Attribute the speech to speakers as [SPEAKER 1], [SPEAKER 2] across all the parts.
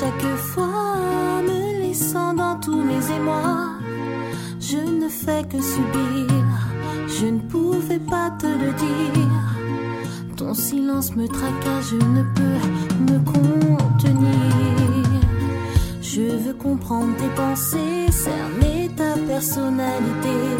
[SPEAKER 1] chaque fois, me laissant dans tous mes émois. Je ne fais que subir, je ne pouvais pas te le dire. Ton silence me tracasse, je ne peux me contenir. Je veux comprendre tes pensées, cerner ta personnalité.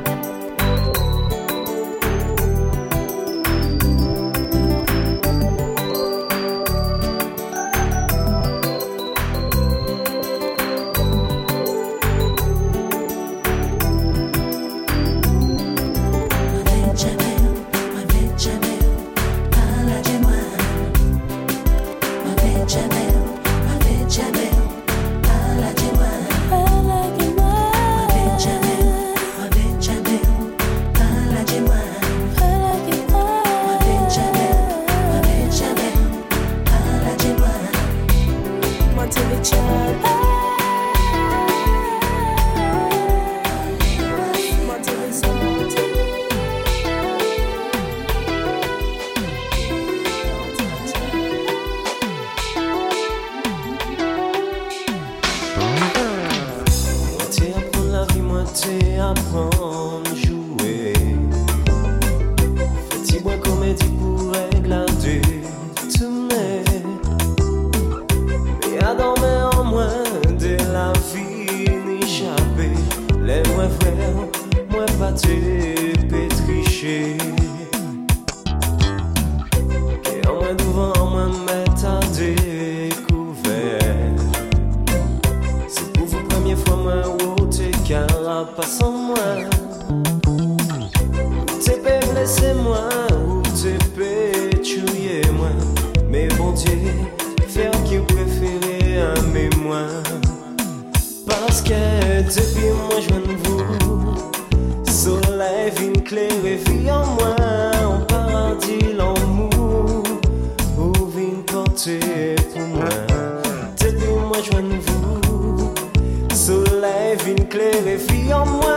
[SPEAKER 1] C'est bien moi, je m'en vais vous, soleil vient clair et fille en moi, on parle d'il en moi, ou vient pour moi, c'est bien moi, je m'en vais vous, soleil vient clair et fille en moi.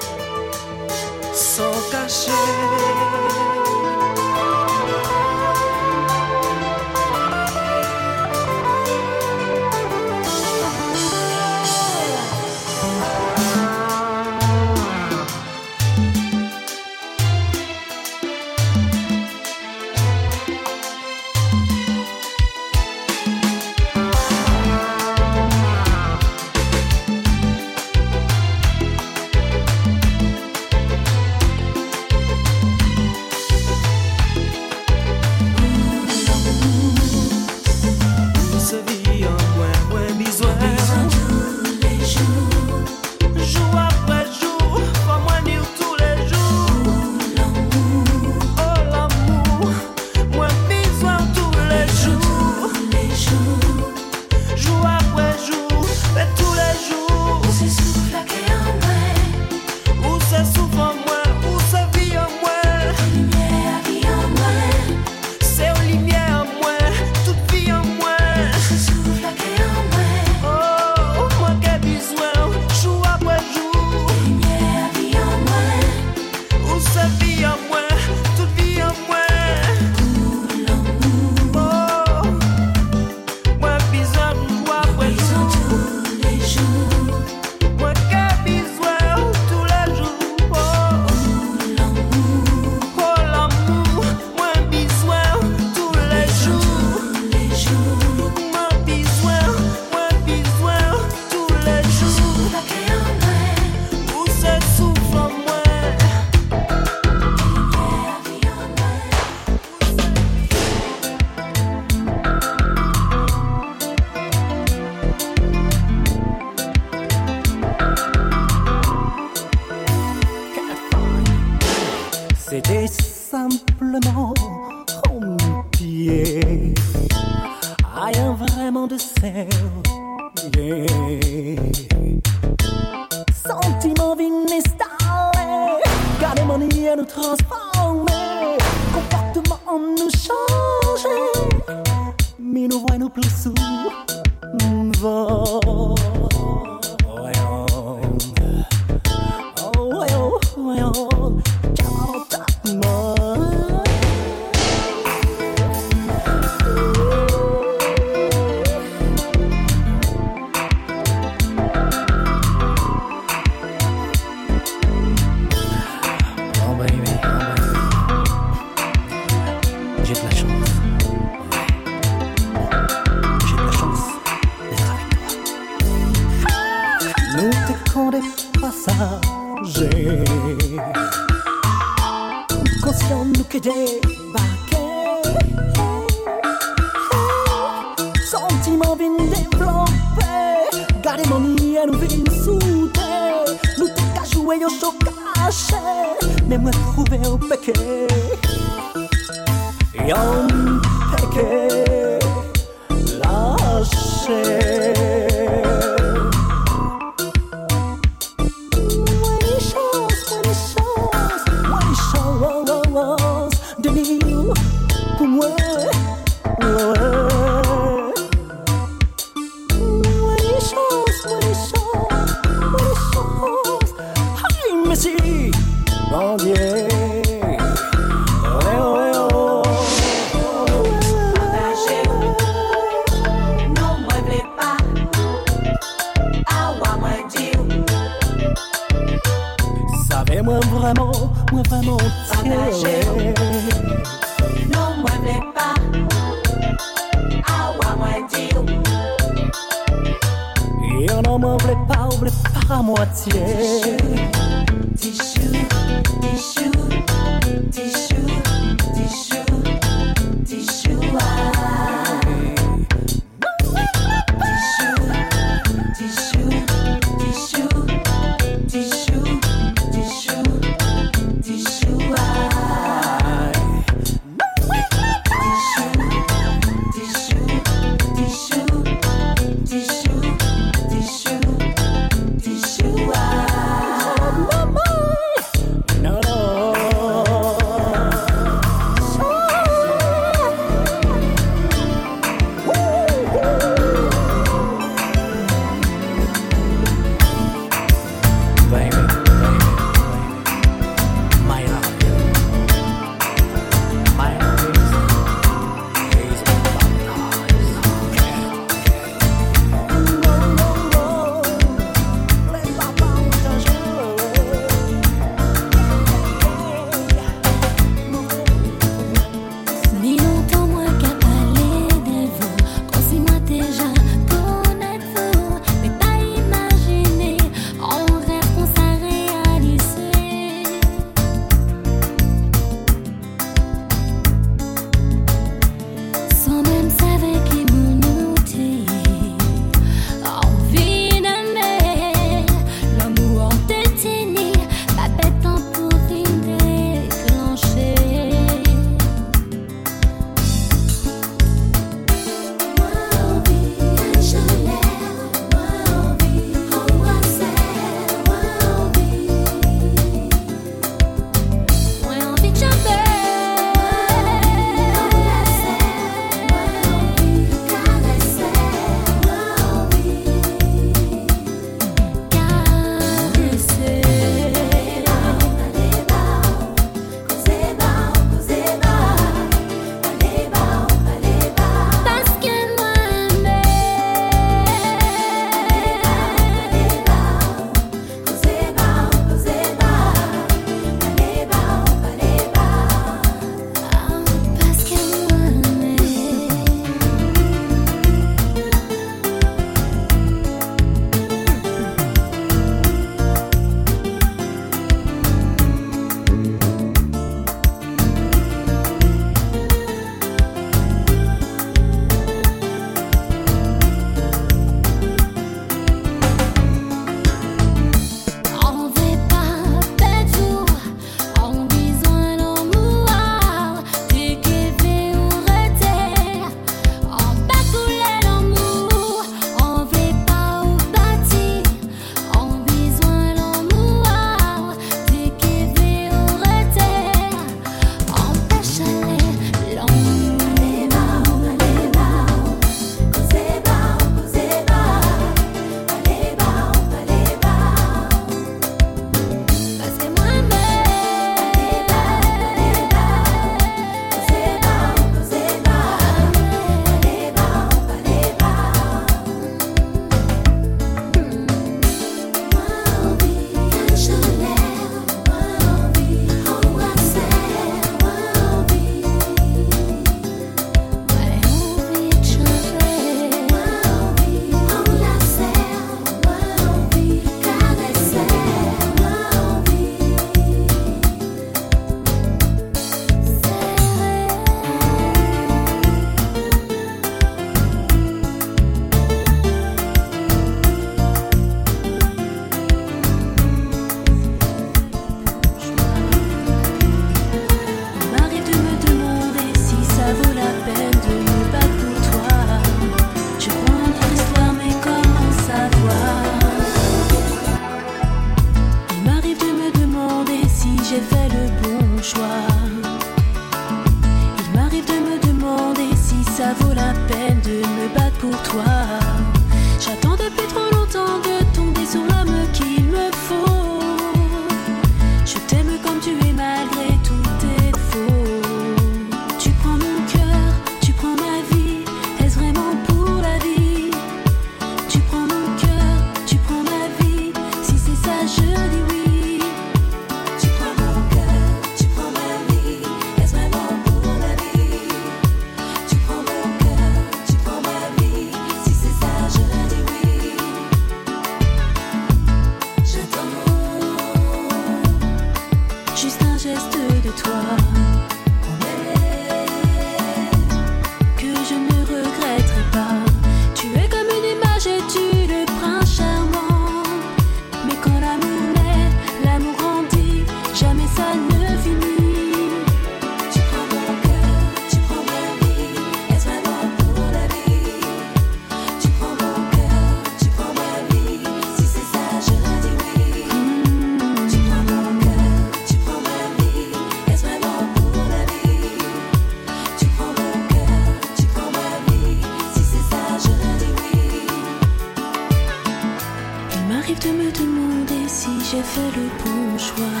[SPEAKER 1] m'arrive de me demander si j'ai fait le bon choix.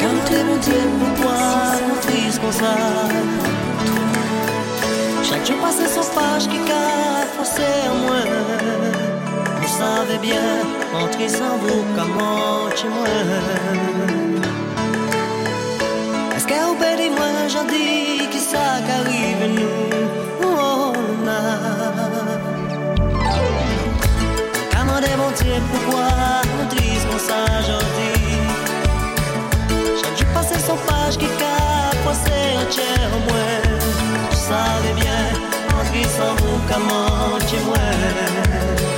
[SPEAKER 2] Quand
[SPEAKER 1] es mon
[SPEAKER 2] Dieu, pour toi, mon fils. Chaque jour passé sans page qui a forcé en moi. On savait bien, entrer sans vous, comment chez moi. Est-ce qu'au père moi, j'en dis. j'ai pouvoir nourrissent mon singe ordi. J'ai dû passer sans page qui capre, c'est entière au moins. Tu savais bien, en glissant vous comment tu moins.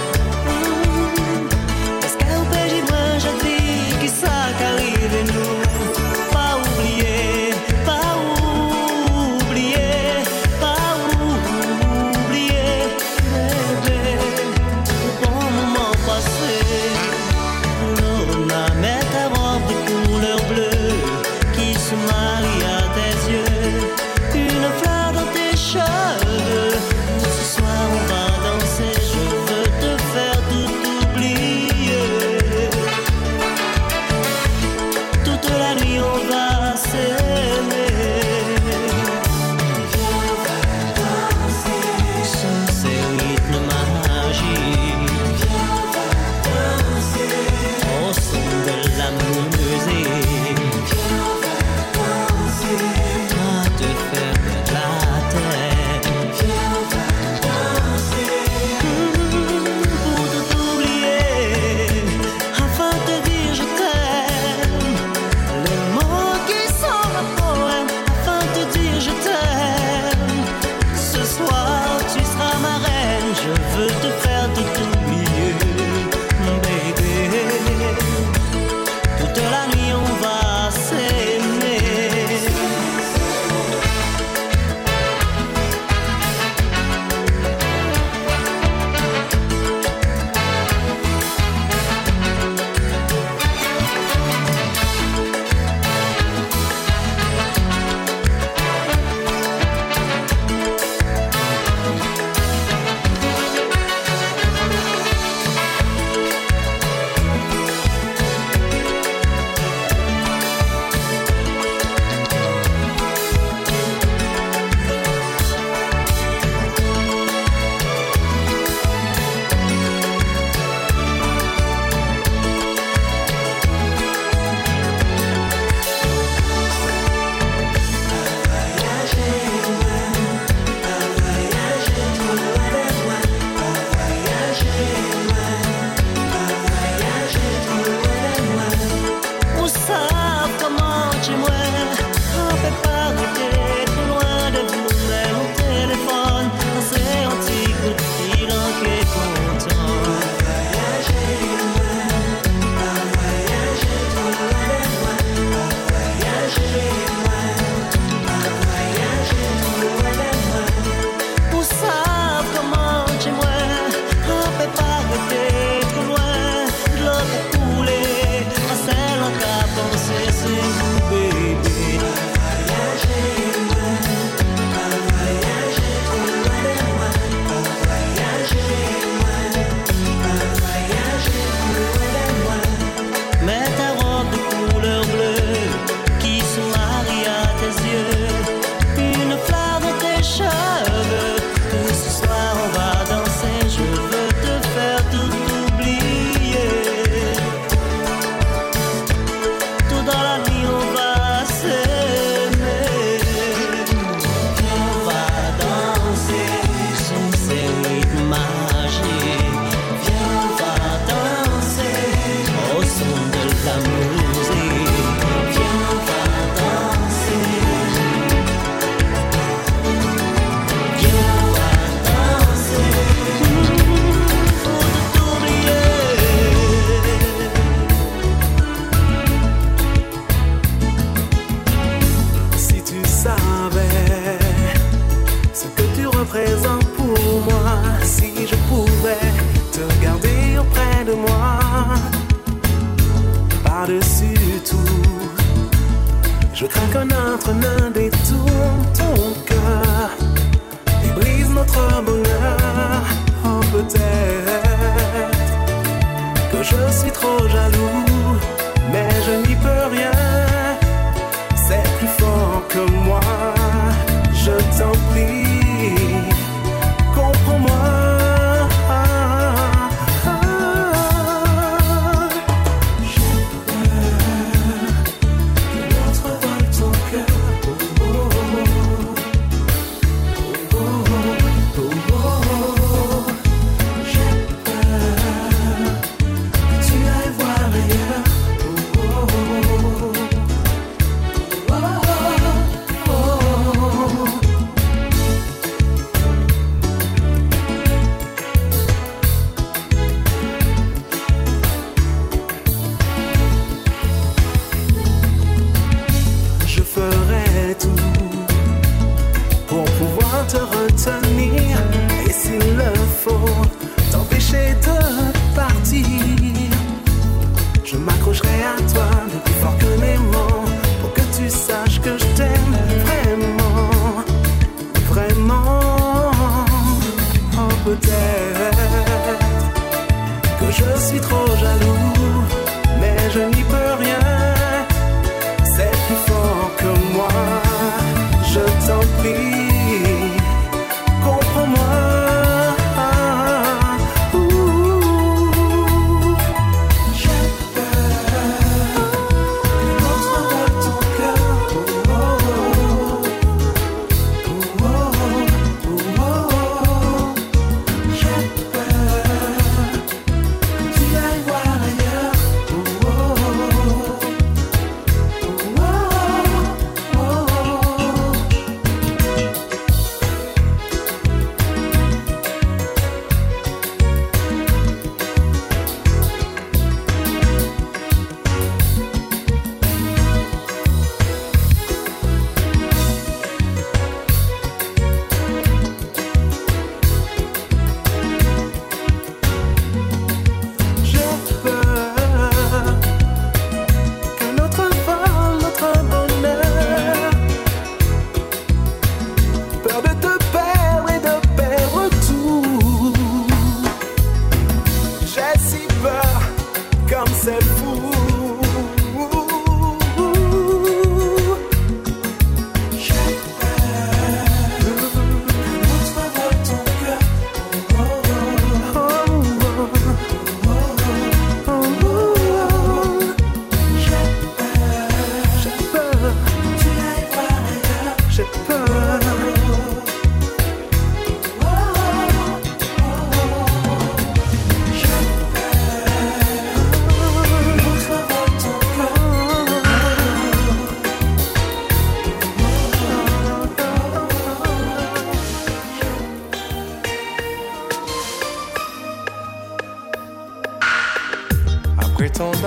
[SPEAKER 2] April time. Je
[SPEAKER 3] crains qu'un autre ne détourne ton cœur et brise notre bonheur. Oh, peut-être que je suis trop jaloux, mais je n'y peux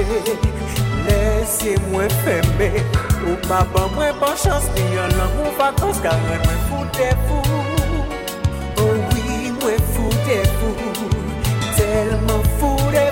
[SPEAKER 4] manje Lese mwen feme Ou pa ban mwen ban chans Ni yon lan mwen vakans Karen mwen foute fou Oh oui mwen foute fou Telman foute fou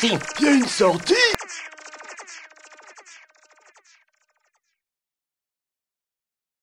[SPEAKER 5] Il y a une sortie?